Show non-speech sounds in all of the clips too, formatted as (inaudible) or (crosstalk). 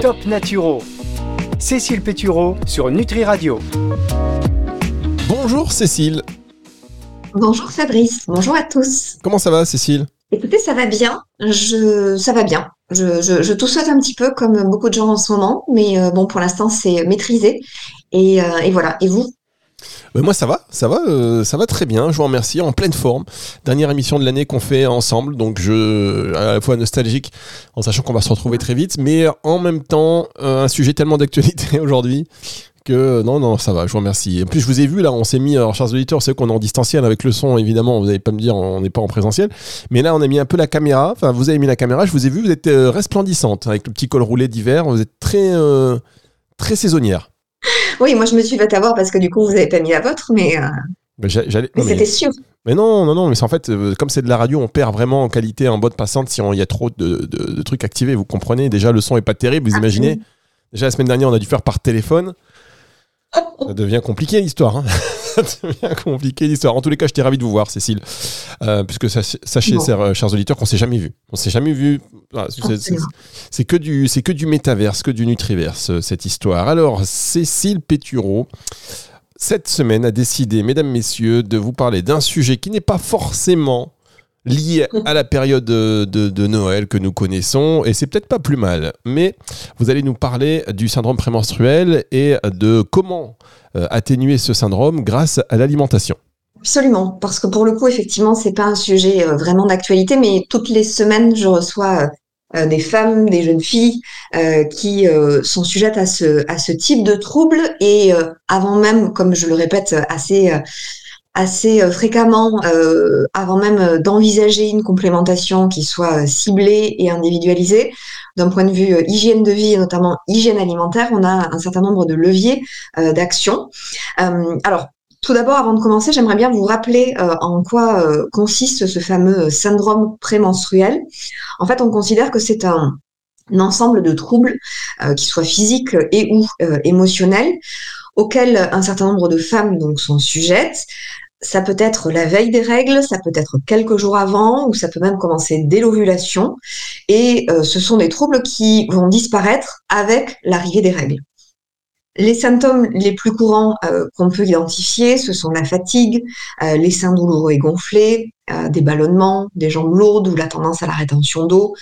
Top Naturo. Cécile Pétureau sur Nutri Radio. Bonjour Cécile. Bonjour Fabrice. Bonjour à tous. Comment ça va Cécile? Écoutez, ça va bien. Je, ça va bien. Je, je, je tout souhaite un petit peu comme beaucoup de gens en ce moment, mais euh, bon, pour l'instant, c'est maîtrisé. Et, euh, et voilà. Et vous? Ben, moi ça va, ça va, euh, ça va très bien. Je vous remercie, en pleine forme. Dernière émission de l'année qu'on fait ensemble, donc je à la fois nostalgique, en sachant qu'on va se retrouver très vite, mais en même temps euh, un sujet tellement d'actualité (laughs) aujourd'hui que non non ça va. Je vous remercie. En plus je vous ai vu là, on s'est mis, alors chers auditeurs, c'est qu'on est en distanciel avec le son évidemment. Vous n'allez pas me dire on n'est pas en présentiel, mais là on a mis un peu la caméra. Enfin vous avez mis la caméra. Je vous ai vu, vous êtes euh, resplendissante avec le petit col roulé d'hiver. Vous êtes très euh, très saisonnière. Oui, moi je me suis fait avoir parce que du coup, vous n'avez pas mis la vôtre, mais, euh, mais c'était sûr. Mais non, non, non, mais c'est en fait, euh, comme c'est de la radio, on perd vraiment en qualité en bande passante si on- il y a trop de, de- de trucs activés, vous comprenez Déjà, le son est pas terrible, vous imaginez Déjà, la semaine dernière, on a dû faire par téléphone. Ça devient compliqué l'histoire. hein. (laughs) Ça devient compliqué l'histoire. En tous les cas, j'étais ravi de vous voir, Cécile. Euh, puisque sach- sachez, Bon. chers, chers auditeurs, qu'on s'est jamais vu. On s'est jamais vu. C'est que du, c'est que du métaverse, que du nutriverse, euh, cette histoire. Alors, Cécile Pétureau, cette semaine, a décidé, mesdames, messieurs, de vous parler d'un sujet qui n'est pas forcément lié à la période de, Noël que nous connaissons, et c'est peut-être pas plus mal, mais vous allez nous parler du syndrome prémenstruel et de comment euh, atténuer ce syndrome grâce à l'alimentation. Absolument, parce que pour le coup, effectivement, c'est pas un sujet euh, vraiment d'actualité, mais toutes les semaines, je reçois euh, des femmes, des jeunes filles qui sont sujettes à ce à ce type de troubles et avant même, comme je le répète assez assez euh, fréquemment, euh, avant même euh, d'envisager une complémentation qui soit ciblée et individualisée, d'un point de vue hygiène de vie et notamment hygiène alimentaire, on a un certain nombre de leviers d'action. Alors tout d'abord, avant de commencer, j'aimerais bien vous rappeler en quoi consiste ce fameux syndrome prémenstruel. En fait, on considère que c'est un, ensemble de troubles, euh, qui soient physiques et ou émotionnels, auxquels un certain nombre de femmes donc sont sujettes. Ça peut être la veille des règles, ça peut être quelques jours avant, ou ça peut même commencer dès l'ovulation. Et euh, ce sont des troubles qui vont disparaître avec l'arrivée des règles. Les symptômes les plus courants euh, qu'on peut identifier, ce sont la fatigue, euh, les seins douloureux et gonflés, des ballonnements, des jambes lourdes ou la tendance à la rétention d'eau.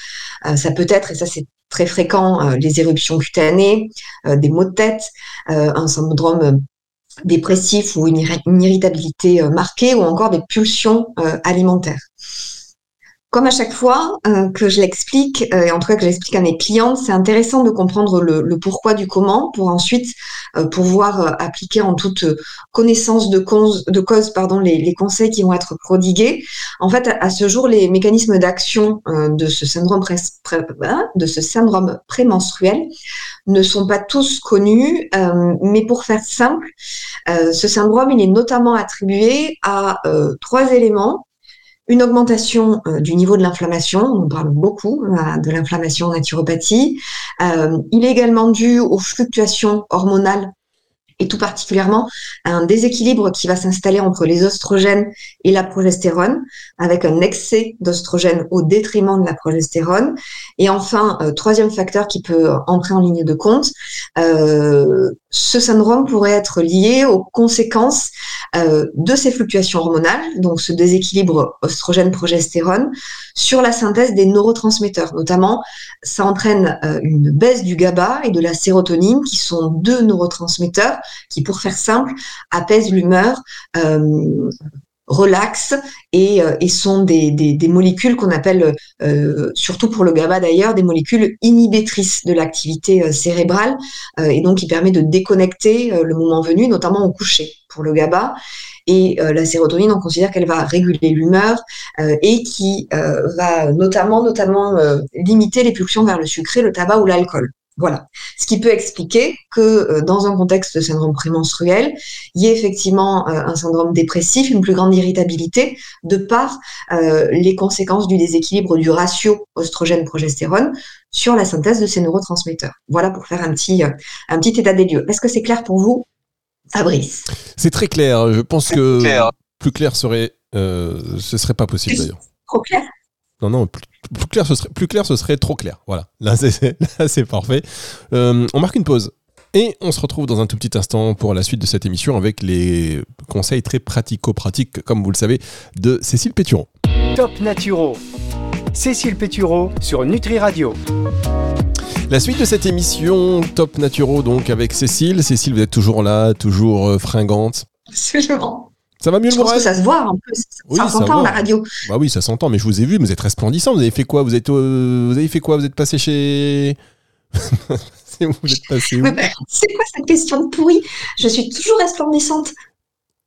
Ça peut être, et ça c'est très fréquent, les éruptions cutanées, des maux de tête, un syndrome dépressif ou une, irri- une irritabilité euh, marquée ou encore des pulsions euh, alimentaires. Comme à chaque fois euh, que je l'explique, euh, et en tout cas que j'explique à mes clientes, c'est intéressant de comprendre le, pourquoi du comment pour ensuite euh, pouvoir appliquer en toute connaissance de cause, les, conseils qui vont être prodigués. En fait, à, ce jour, les mécanismes d'action de ce syndrome hein, de ce syndrome prémenstruel ne sont pas tous connus, mais pour faire simple, ce syndrome il est notamment attribué à trois éléments une augmentation euh, du niveau de l'inflammation, on parle beaucoup euh, de l'inflammation en naturopathie. Euh, il est également dû aux fluctuations hormonales et tout particulièrement un déséquilibre qui va s'installer entre les oestrogènes et la progestérone, avec un excès d'oestrogène au détriment de la progestérone. Et enfin, euh, troisième facteur qui peut entrer en ligne de compte, euh, ce syndrome pourrait être lié aux conséquences euh, de ces fluctuations hormonales, donc ce déséquilibre oestrogène-progestérone, sur la synthèse des neurotransmetteurs. Notamment, ça entraîne une baisse du GABA et de la sérotonine, qui sont deux neurotransmetteurs qui, pour faire simple, apaisent l'humeur, euh, relaxent et, euh, sont des, molécules qu'on appelle, euh, surtout pour le GABA d'ailleurs, des molécules inhibitrices de l'activité cérébrale et donc qui permet de déconnecter le moment venu, notamment au coucher pour le GABA. Et la sérotonine, on considère qu'elle va réguler l'humeur et qui va notamment, notamment limiter les pulsions vers le sucré, le tabac ou l'alcool. Voilà. Ce qui peut expliquer que euh, dans un contexte de syndrome prémenstruel, il y ait effectivement euh, un syndrome dépressif, une plus grande irritabilité, de par euh, les conséquences du déséquilibre du ratio oestrogène-progestérone sur la synthèse de ces neurotransmetteurs. Voilà pour faire un petit, euh, un petit état des lieux. Est-ce que c'est clair pour vous, Fabrice? C'est très clair. Je pense que Clair. plus clair serait, euh, ce serait pas possible d'ailleurs. Trop clair? Non, non, plus, plus clair, ce serait, plus clair, ce serait trop clair. Voilà, là c'est, (laughs) là, c'est parfait. Euh, on marque une pause. Et on se retrouve dans un tout petit instant pour la suite de cette émission avec les conseils très pratico-pratiques, comme vous le savez, de Cécile Péturon. Top Naturo. Cécile Pétureau sur Nutri Radio. La suite de cette émission Top Naturo, donc avec Cécile. Cécile, vous êtes toujours là, toujours euh, fringante. Absolument. Ça va mieux Je le pense que ça se voit un peu. Ça, Oui, ça ça s'entend la radio. Bah oui, ça s'entend, mais je vous ai vu, vous êtes resplendissant. Vous avez fait quoi? Vous, êtes, euh, vous avez fait quoi? Vous êtes passé chez. (laughs) C'est où? Vous êtes passé bah, c'est quoi cette question de pourri? Je suis toujours resplendissante.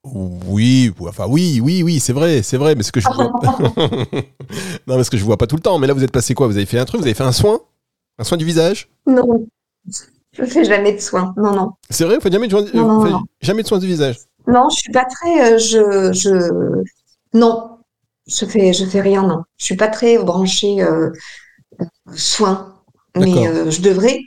Oui, enfin oui, oui, oui, c'est vrai, c'est vrai, mais ce que je vois... (laughs) non, mais ce que je vois pas tout le temps. Mais là, vous êtes passé quoi? Vous avez fait un truc? Vous avez fait un soin? Un soin du visage? Non, je fais jamais de soins. Non, non. C'est vrai? Vous faites jamais de, soin- Non, non, non. jamais de soin du visage? Non, je suis pas très. euh, je, je, non, je fais, je fais rien. Non, je suis pas très branchée euh, euh, soins. Mais euh, je devrais.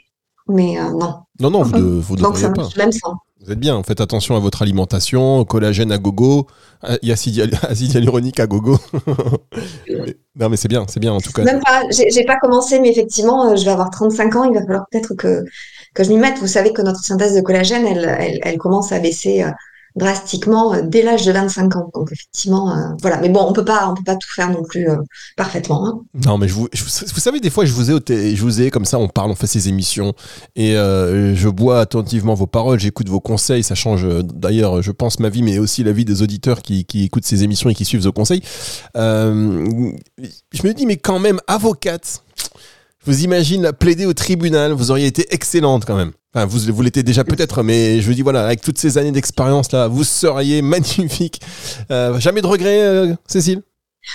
Mais euh, non. Non, non, vous, de- vous Donc ça devriez pas. même sans. Vous êtes bien. Faites attention à votre alimentation, collagène à gogo, acide, hyal- (laughs) acide hyaluronique à gogo. (laughs) Non, mais c'est bien, c'est bien en tout cas. Même pas. J'ai pas commencé, mais effectivement, je vais avoir 35 ans. Il va falloir peut-être que que je m'y mette. Vous savez que notre synthèse de collagène, elle, elle, elle commence à baisser drastiquement euh, dès l'âge de 25 ans. Donc effectivement, euh, voilà. Mais bon, on peut pas, on peut pas tout faire non plus euh, parfaitement. hein. Non, mais je vous, vous- savez, des fois, je vous ai, je vous ai comme ça, on parle, on fait ces émissions, et je bois attentivement vos paroles, j'écoute vos conseils, ça change d'ailleurs, je pense, ma vie, mais aussi la vie des auditeurs qui, qui écoutent ces émissions et qui suivent vos conseils. Je me dis, mais quand même, avocate, vous imagine la plaider au tribunal, vous auriez été excellente quand même. Enfin, vous, vous l'étiez déjà peut-être, mais je vous dis, voilà, avec toutes ces années d'expérience là, vous seriez (laughs) magnifique. Euh, jamais de regrets, euh, Cécile?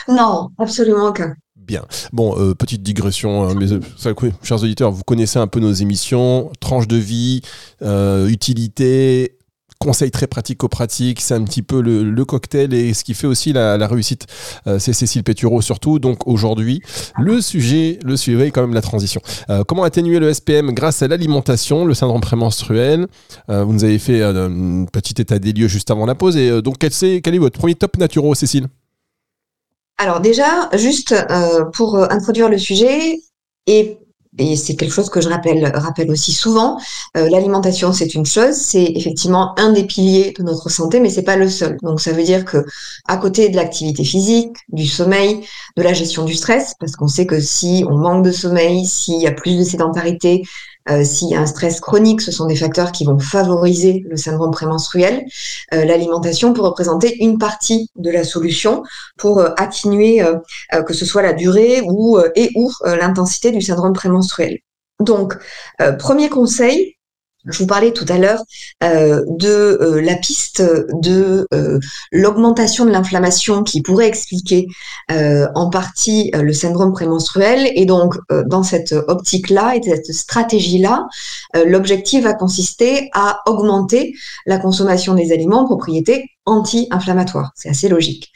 Non, absolument aucun. Bien. Bon, euh, petite digression, hein, mais, euh, ça, oui, chers auditeurs, vous connaissez un peu nos émissions, tranche de vie, euh, utilité, conseils très pratico-pratiques, c'est un petit peu le, cocktail et ce qui fait aussi la, réussite, euh, c'est Cécile Pétureau surtout. Donc aujourd'hui, le sujet, le sujet quand même la transition. Euh, comment atténuer le SPM grâce à l'alimentation, le syndrome prémenstruel? Euh, Vous nous avez fait un petit état des lieux juste avant la pause. Et donc, quel, est votre premier top naturo, Cécile? Alors déjà, juste pour introduire le sujet, et, et c'est quelque chose que je rappelle, rappelle aussi souvent, euh, l'alimentation c'est une chose, c'est effectivement un des piliers de notre santé, mais c'est pas le seul. Donc ça veut dire que à côté de l'activité physique, du sommeil, de la gestion du stress, parce qu'on sait que si on manque de sommeil, s'il y a plus de sédentarité, euh, s'il un stress chronique, ce sont des facteurs qui vont favoriser le syndrome prémenstruel. Euh, l'alimentation peut représenter une partie de la solution pour euh, atténuer euh, que ce soit la durée ou et ou l'intensité du syndrome prémenstruel. Donc, premier conseil, je vous parlais tout à l'heure euh, de euh, la piste de euh, l'augmentation de l'inflammation qui pourrait expliquer euh, en partie euh, le syndrome prémenstruel. Et donc, euh, dans cette optique-là et cette stratégie-là, l'objectif va consister à augmenter la consommation des aliments propriétés anti-inflammatoires. C'est assez logique.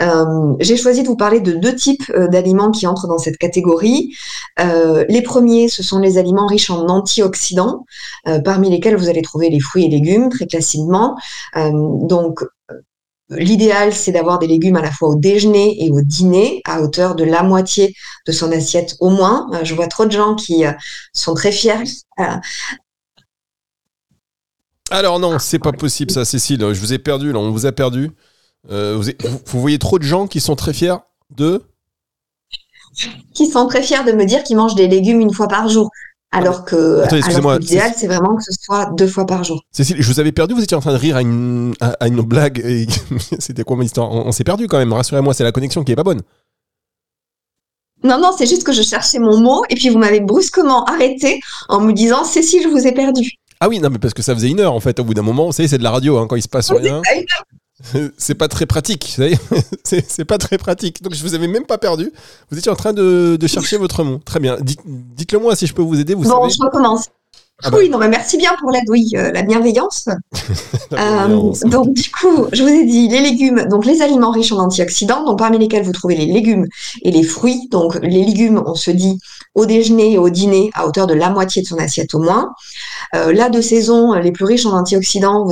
Euh, J'ai choisi de vous parler de deux types euh, d'aliments qui entrent dans cette catégorie. Euh, les premiers, ce sont les aliments riches en antioxydants, euh, parmi lesquels vous allez trouver les fruits et légumes très classiquement. Euh, donc, L'idéal, c'est d'avoir des légumes à la fois au déjeuner et au dîner, à hauteur de la moitié de son assiette au moins. Je vois trop de gens qui sont très fiers. Alors non, c'est pas possible ça, Cécile. Je vous ai perdu là, on vous a perdu. Euh, vous, voyez trop de gens qui sont très fiers de. qui sont très fiers de me dire qu'ils mangent des légumes une fois par jour. Alors que, l'idéal, c'est vraiment que ce soit deux fois par jour. Cécile, je vous avais perdu. Vous étiez en train de rire à une, à, à une blague. et (laughs) C'était quoi mon histoire? On, on s'est perdu quand même. Rassurez-moi, c'est la connexion qui est pas bonne. Non, non, c'est juste que je cherchais mon mot et puis vous m'avez brusquement arrêté en me disant Cécile, je vous ai perdu. Ah oui, non, mais parce que ça faisait une heure en fait. Au bout d'un moment, vous savez, c'est de la radio hein, quand il se passe rien. (laughs) C'est pas très pratique, vous savez. (laughs) c'est pas très pratique. Donc je vous avais même pas perdu. Vous étiez en train de, de chercher (laughs) votre mot. Très bien. Dites- Dites-le moi si je peux vous aider. Vous Bon, savez. je recommence. Ah bah. Oui, non, mais merci bien pour l'aide, oui, euh, la bienveillance. (laughs) Euh, donc, du coup, je vous ai dit les légumes, donc les aliments riches en antioxydants, donc parmi lesquels vous trouvez les légumes et les fruits. Donc, les légumes, on se dit au déjeuner et au dîner à hauteur de la moitié de son assiette au moins. Euh, là, de saison, les plus riches en antioxydants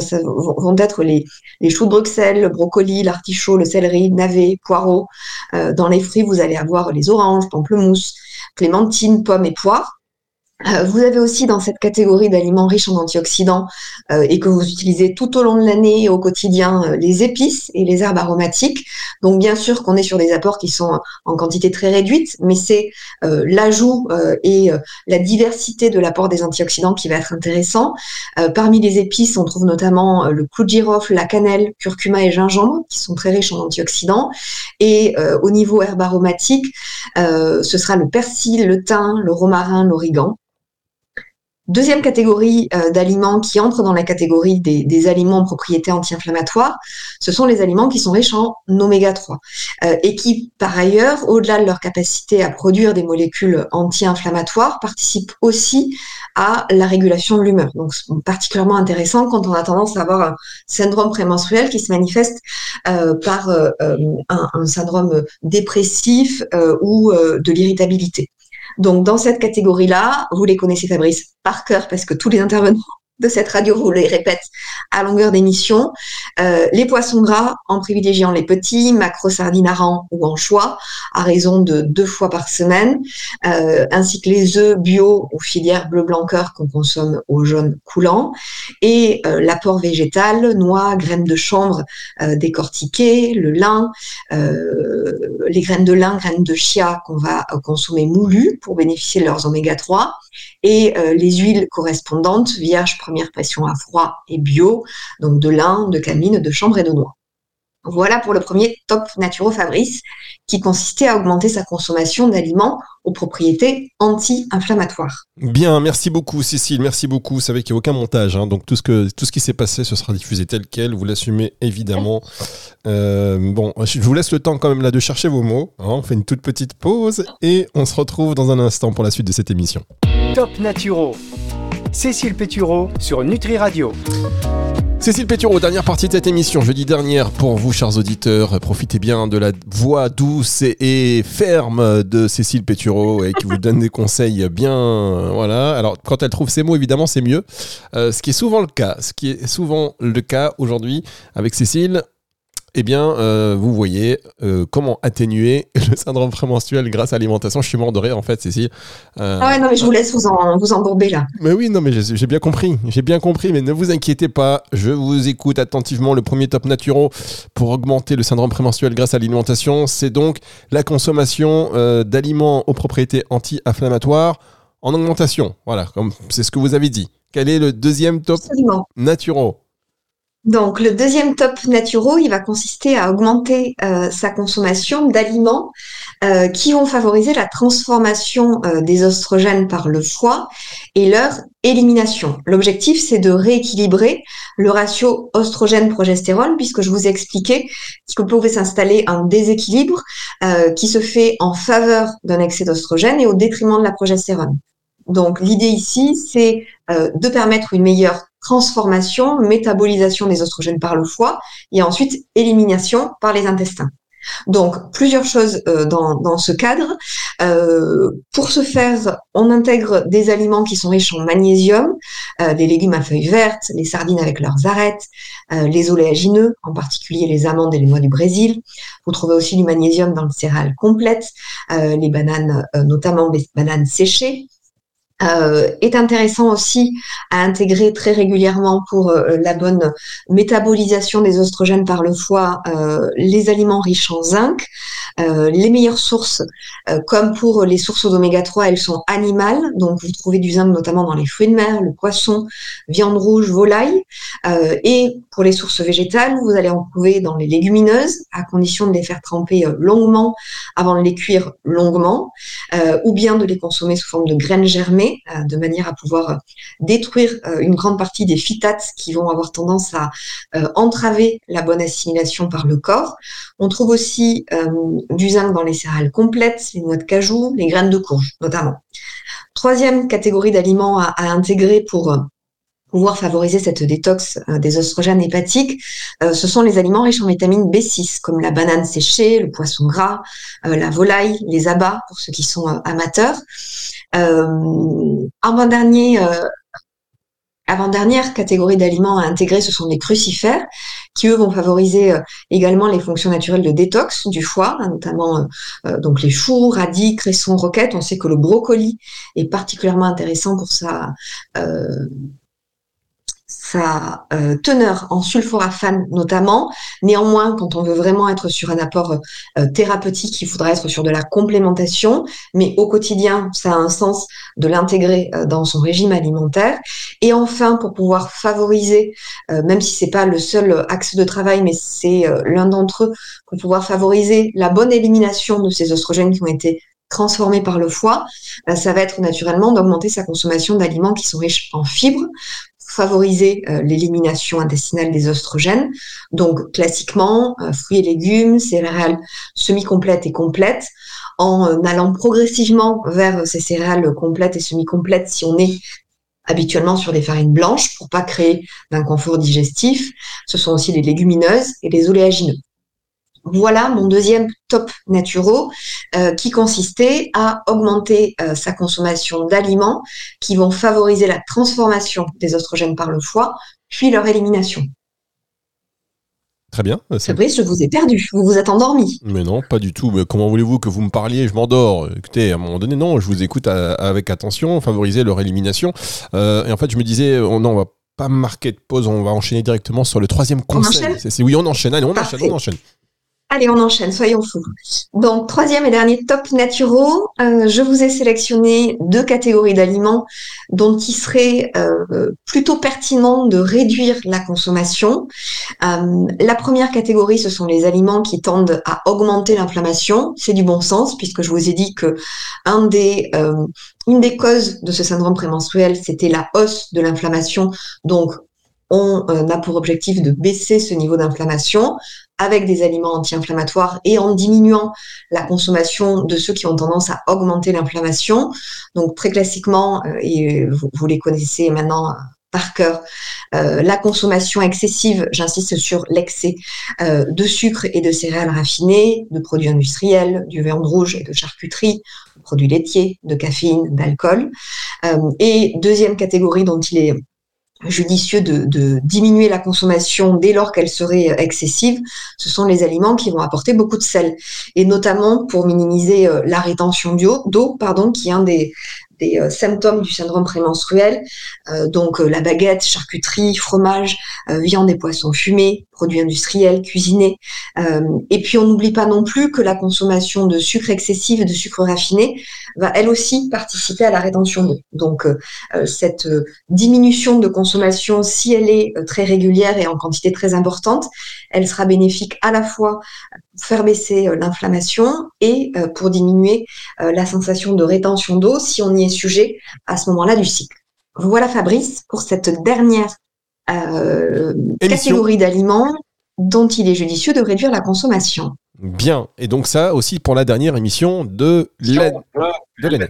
vont être les, les choux de Bruxelles, le brocoli, l'artichaut, le céleri, navet, poireau. dans les fruits, vous allez avoir les oranges, pamplemousse, clémentine, pommes et poires. Euh, vous avez aussi dans cette catégorie d'aliments riches en antioxydants euh, et que vous utilisez tout au long de l'année au quotidien euh, les épices et les herbes aromatiques. Donc bien sûr qu'on est sur des apports qui sont en quantité très réduite, mais c'est l'ajout et la diversité de l'apport des antioxydants qui va être intéressant. parmi les épices, on trouve notamment le clou de girofle, la cannelle, curcuma et gingembre qui sont très riches en antioxydants. Et au niveau herbe aromatique, ce sera le persil, le thym, le romarin, l'origan. Deuxième catégorie euh, d'aliments qui entrent dans la catégorie des, aliments en propriété anti-inflammatoire, ce sont les aliments qui sont riches en oméga 3 euh, et qui, par ailleurs, au-delà de leur capacité à produire des molécules anti-inflammatoires, participent aussi à la régulation de l'humeur. Donc, particulièrement intéressant quand on a tendance à avoir un syndrome prémenstruel qui se manifeste euh, par un, syndrome dépressif ou de l'irritabilité. Donc, dans cette catégorie-là, vous les connaissez, Fabrice, par cœur, parce que tous les intervenants de cette radio, vous les répète à longueur d'émission. Euh, les poissons gras, en privilégiant les petits, macro sardines ou en choix, à raison de deux fois par semaine, euh, ainsi que les œufs bio ou filière bleu blanc cœur qu'on consomme au jaune coulant, et euh, l'apport végétal, noix, graines de chanvre décortiquées, le lin, les graines de lin, graines de chia qu'on va consommer moulues pour bénéficier de leurs oméga 3, et les huiles correspondantes, vierges, première pression à froid et bio, donc de lin, de camine, de chambre et de noix. Voilà pour le premier top Naturo Fabrice, qui consistait à augmenter sa consommation d'aliments aux propriétés anti-inflammatoires. Bien, merci beaucoup Cécile, merci beaucoup. Vous savez qu'il n'y a aucun montage, hein. donc tout ce, que, tout ce qui s'est passé, ce sera diffusé tel quel, vous l'assumez évidemment. (laughs) Euh, bon, je vous laisse le temps quand même là de chercher vos mots. Hein. on fait une toute petite pause et on se retrouve dans un instant pour la suite de cette émission. Top Naturo Cécile Pétureau sur Nutri Radio. Cécile Pétureau, dernière partie de cette émission, jeudi dernière, pour vous, chers auditeurs. Profitez bien de la voix douce et ferme de Cécile Pétureau et qui vous donne des conseils bien. Voilà. Alors, quand elle trouve ses mots, évidemment, c'est mieux. Euh, ce qui est souvent le cas. Ce qui est souvent le cas aujourd'hui avec Cécile, eh bien, euh, vous voyez euh, comment atténuer (laughs) le syndrome prémenstruel grâce à l'alimentation. Je suis mort de rire, en fait, Cécile. Euh, ah ouais, non, mais je vous laisse vous, en, vous embourber là. Mais oui, non, mais j'ai bien compris. J'ai bien compris, mais ne vous inquiétez pas. Je vous écoute attentivement. Le premier top naturel pour augmenter le syndrome prémenstruel grâce à l'alimentation, c'est donc la consommation d'aliments aux propriétés anti-inflammatoires en augmentation. Voilà, comme c'est ce que vous avez dit. Quel est le deuxième top naturel donc, le deuxième top naturel, il va consister à augmenter euh, sa consommation d'aliments euh, qui vont favoriser la transformation euh, des oestrogènes par le foie et leur élimination. L'objectif, c'est de rééquilibrer le ratio oestrogène-progestérone, puisque je vous ai expliqué qu'il pouvait s'installer un déséquilibre qui se fait en faveur d'un excès d'oestrogène et au détriment de la progestérone. Donc, l'idée ici, c'est de permettre une meilleure transformation, métabolisation des oestrogènes par le foie et ensuite élimination par les intestins. Donc, plusieurs choses euh, dans, ce cadre. Euh, pour ce faire, on intègre des aliments qui sont riches en magnésium, euh, les légumes à feuilles vertes, les sardines avec leurs arêtes, les oléagineux, en particulier les amandes et les noix du Brésil. Vous trouvez aussi du magnésium dans le céréales complète, les bananes, notamment les bananes séchées, euh, est intéressant aussi à intégrer très régulièrement pour euh, la bonne métabolisation des oestrogènes par le foie euh, les aliments riches en zinc. Les meilleures sources, comme pour les sources d'oméga 3, elles sont animales, donc vous trouvez du zinc notamment dans les fruits de mer, le poisson, viande rouge, volaille. et pour les sources végétales, vous allez en trouver dans les légumineuses, à condition de les faire tremper longuement avant de les cuire longuement, ou bien de les consommer sous forme de graines germées de manière à pouvoir détruire une grande partie des phytates qui vont avoir tendance à entraver la bonne assimilation par le corps. On trouve aussi du zinc dans les céréales complètes, les noix de cajou, les graines de courge notamment. Troisième catégorie d'aliments à, intégrer pour pouvoir favoriser cette détox euh, des oestrogènes hépatiques, euh, ce sont les aliments riches en vitamine B6, comme la banane séchée, le poisson gras, euh, la volaille, les abats, pour ceux qui sont amateurs. Avant-dernier avant-dernière catégorie d'aliments à intégrer, ce sont les crucifères, qui eux vont favoriser également les fonctions naturelles de détox du foie, hein, notamment donc les choux, radis, cressons, roquettes. On sait que le brocoli est particulièrement intéressant pour sa euh, teneur en sulforaphane notamment. Néanmoins, quand on veut vraiment être sur un apport euh, thérapeutique, il faudra être sur de la complémentation. Mais au quotidien, ça a un sens de l'intégrer euh, dans son régime alimentaire. Et enfin, pour pouvoir favoriser, même si c'est pas le seul axe de travail, mais c'est l'un d'entre eux, pour pouvoir favoriser la bonne élimination de ces oestrogènes qui ont été transformés par le foie, ça va être naturellement d'augmenter sa consommation d'aliments qui sont riches en fibres favoriser euh, l'élimination intestinale des oestrogènes. Donc classiquement, euh, fruits et légumes, céréales semi-complètes et complètes, en euh, allant progressivement vers ces céréales complètes et semi-complètes si on est habituellement sur des farines blanches pour pas créer d'inconfort digestif. Ce sont aussi les légumineuses et les oléagineux. Voilà mon deuxième top naturaux euh, qui consistait à augmenter euh, sa consommation d'aliments qui vont favoriser la transformation des oestrogènes par le foie, puis leur élimination. Très bien. Fabrice, je vous ai perdu. Vous vous êtes endormi. Mais non, pas du tout. Mais comment voulez-vous que vous me parliez? Je m'endors. Écoutez, à un moment donné, non, je vous écoute avec attention, favoriser leur élimination. Euh, et en fait, je me disais, oh non, on va pas marquer de pause, on va enchaîner directement sur le troisième conseil. oui, on enchaîne. Allez, on enchaîne, on enchaîne. Allez, on enchaîne, soyons fous. Donc, troisième et dernier top naturaux, euh, je vous ai sélectionné deux catégories d'aliments dont il serait euh, plutôt pertinent de réduire la consommation. Euh, la première catégorie, ce sont les aliments qui tendent à augmenter l'inflammation. C'est du bon sens, puisque je vous ai dit que un des, une des causes de ce syndrome prémenstruel, c'était la hausse de l'inflammation. Donc, on a pour objectif de baisser ce niveau d'inflammation avec des aliments anti-inflammatoires et en diminuant la consommation de ceux qui ont tendance à augmenter l'inflammation. Donc très classiquement, euh, et vous, les connaissez maintenant euh, par cœur, euh, la consommation excessive, j'insiste sur l'excès de sucre et de céréales raffinées, de produits industriels, du viande rouge et de charcuterie, de produits laitiers, de caféine, d'alcool. et deuxième catégorie dont il est judicieux de, diminuer la consommation dès lors qu'elle serait excessive, ce sont les aliments qui vont apporter beaucoup de sel, et notamment pour minimiser euh, la rétention d'eau, pardon, qui est un des, euh, symptômes du syndrome prémenstruel, euh, donc la baguette, charcuterie, fromage, viande et poissons fumés, produits industriels, cuisinés. et puis on n'oublie pas non plus que la consommation de sucre excessif et de sucre raffiné va elle aussi participer à la rétention d'eau. Donc cette diminution de consommation, si elle est très régulière et en quantité très importante, elle sera bénéfique à la fois pour faire baisser l'inflammation et pour diminuer la sensation de rétention d'eau si on y est sujet à ce moment-là du cycle. Voilà Fabrice pour cette dernière euh, catégorie d'aliments dont il est judicieux de réduire la consommation. Bien, et donc ça aussi pour la dernière émission de l'année.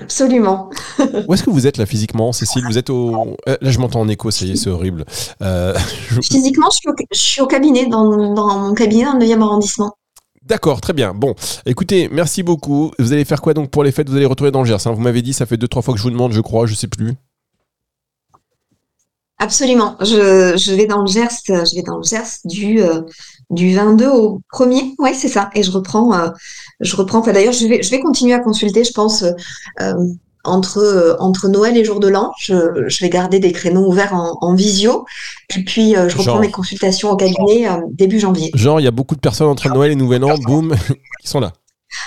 Absolument. (laughs) Où est-ce que vous êtes là physiquement, Cécile? Vous êtes au. Euh, là, je m'entends en écho, ça y est, c'est horrible. Euh, (laughs) physiquement, je suis, au, cabinet, dans, mon cabinet dans le 9e arrondissement. D'accord, très bien. Bon, écoutez, merci beaucoup. Vous allez faire quoi donc pour les fêtes? Vous allez retourner dans le Gers. Hein? Vous m'avez dit, ça fait deux, trois fois que je vous demande, je crois, je sais plus. Absolument. Je, vais dans le Gers, je vais dans le Gers du, euh, du 22 au 1er. Oui, c'est ça. Et je reprends, euh, je reprends. Enfin, d'ailleurs, je vais, je vais continuer à consulter, je pense, euh, entre, entre Noël et jour de l'an. Je, je, vais garder des créneaux ouverts en, en visio. Et puis, je reprends mes consultations au cabinet début janvier. Genre, il y a beaucoup de personnes entre Noël et Nouvel An, boum, (laughs) qui sont là.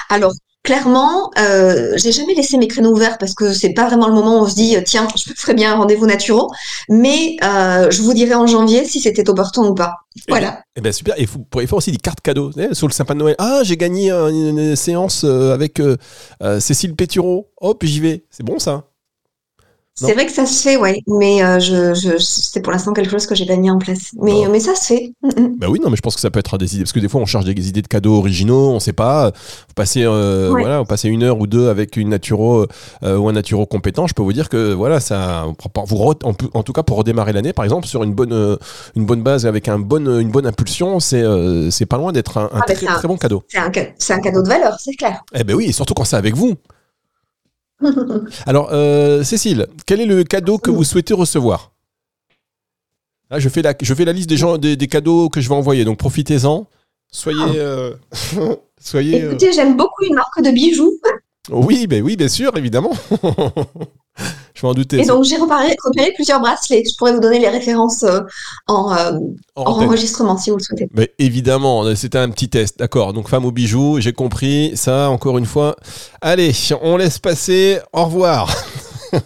Alors, clairement, euh, j'ai jamais laissé mes créneaux ouverts parce que c'est pas vraiment le moment où on se dit tiens, je ferais bien un rendez-vous naturel, mais euh, je vous dirai en janvier si c'était opportun ou pas. Voilà. Eh ben super. Et vous pourriez faire aussi des cartes cadeaux eh, sur le sapin de Noël. Ah, j'ai gagné une, une séance euh, avec euh, euh, Cécile Pétureau. Hop, j'y vais. C'est bon ça. C'est vrai que ça se fait, ouais, mais euh, je, je, c'est pour l'instant quelque chose que j'ai pas mis en place. Mais, mais ça se fait. Mm, mm. Bah oui, non, mais je pense que ça peut être des idées. Parce que des fois, on cherche des idées de cadeaux originaux, on sait pas. Vous passez, euh, Ouais. voilà, une heure ou deux avec une naturo euh, ou un naturo compétent. Je peux vous dire que voilà, ça, vous re- en, en tout cas pour redémarrer l'année, par exemple, sur une bonne, euh, une bonne base avec un bon, une bonne impulsion, c'est, c'est pas loin d'être un, un Ah, bah, très, un- très bon cadeau. C'est un, un cadeau de valeur, c'est clair. Eh ben oui, et surtout quand c'est avec vous. (laughs) Alors, euh, Cécile, quel est le cadeau que vous souhaitez recevoir? Là, je fais la, je fais la liste des, gens, des, des cadeaux que je vais envoyer, donc profitez-en. Soyez. euh, (laughs) soyez euh, Écoutez, j'aime beaucoup une marque de bijoux. Oui, ben oui, bien sûr, évidemment. (laughs) je m'en doutais. Et donc, j'ai repéré, repéré plusieurs bracelets. Je pourrais vous donner les références euh, en, euh, En en enregistrement si vous le souhaitez. Mais évidemment, c'était un petit test, d'accord. Donc femme aux bijoux, j'ai compris. Ça, encore une fois. Allez, on laisse passer. Au revoir. (laughs)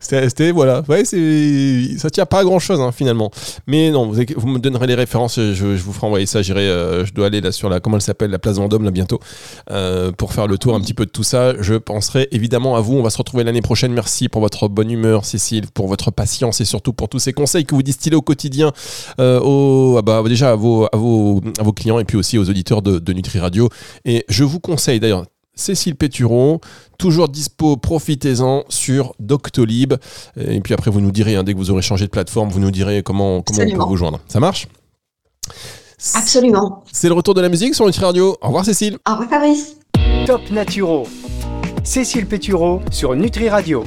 C'était, voilà, ouais, ça tient pas à grand chose finalement. Mais non, vous, me donnerez les références, je, je vous ferai envoyer ça. J'irai, euh, je dois aller là sur la, comment elle s'appelle, la place Vendôme là bientôt, euh, pour faire le tour un petit peu de tout ça. Je penserai évidemment à vous. On va se retrouver l'année prochaine. Merci pour votre bonne humeur, Cécile, pour votre patience et surtout pour tous ces conseils que vous distillez au quotidien euh, aux, ah bah, déjà à vos clients et puis aussi aux auditeurs de, de Nutri Radio. Et je vous conseille d'ailleurs. Cécile Péturon, toujours dispo, profitez-en sur Doctolib. Et puis après, vous nous direz, hein, dès que vous aurez changé de plateforme, vous nous direz comment, comment on peut vous joindre. Ça marche? Absolument. C'est le retour de la musique sur Nutri Radio. Au revoir Cécile. Au revoir, Fabrice. Top Naturo. Cécile Pétureau sur Nutri Radio.